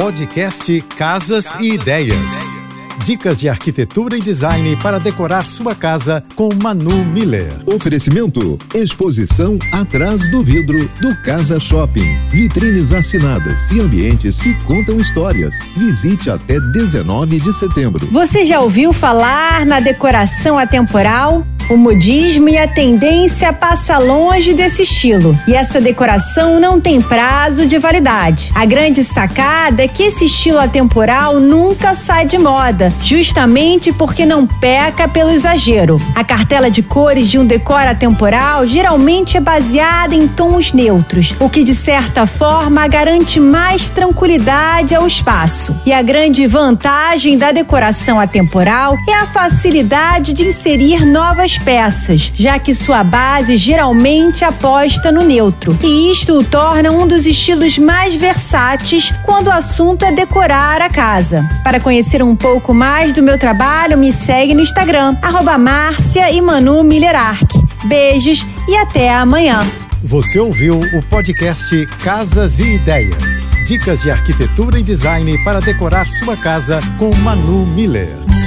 Podcast Casas e Ideias. Dicas de arquitetura e design para decorar sua casa com Manu Miller. Oferecimento: exposição atrás do vidro do Casa Shopping. Vitrines assinadas e ambientes que contam histórias. Visite até 19 de setembro. Você já ouviu falar na decoração atemporal? O modismo e a tendência passa longe desse estilo. E essa decoração não tem prazo de validade. A grande sacada é que esse estilo atemporal nunca sai de moda, justamente porque não peca pelo exagero. A cartela de cores de um decor atemporal geralmente é baseada em tons neutros, o que de certa forma garante mais tranquilidade ao espaço. E a grande vantagem da decoração atemporal é a facilidade de inserir novas peças, já que sua base geralmente aposta no neutro. E isto o torna um dos estilos mais versáteis quando o assunto é decorar a casa. Para conhecer um pouco mais do meu trabalho, me segue no Instagram, arroba Márcia e Manu Beijos e até amanhã. Você ouviu o podcast Casas e Ideias. Dicas de arquitetura e design para decorar sua casa com Manu Miller.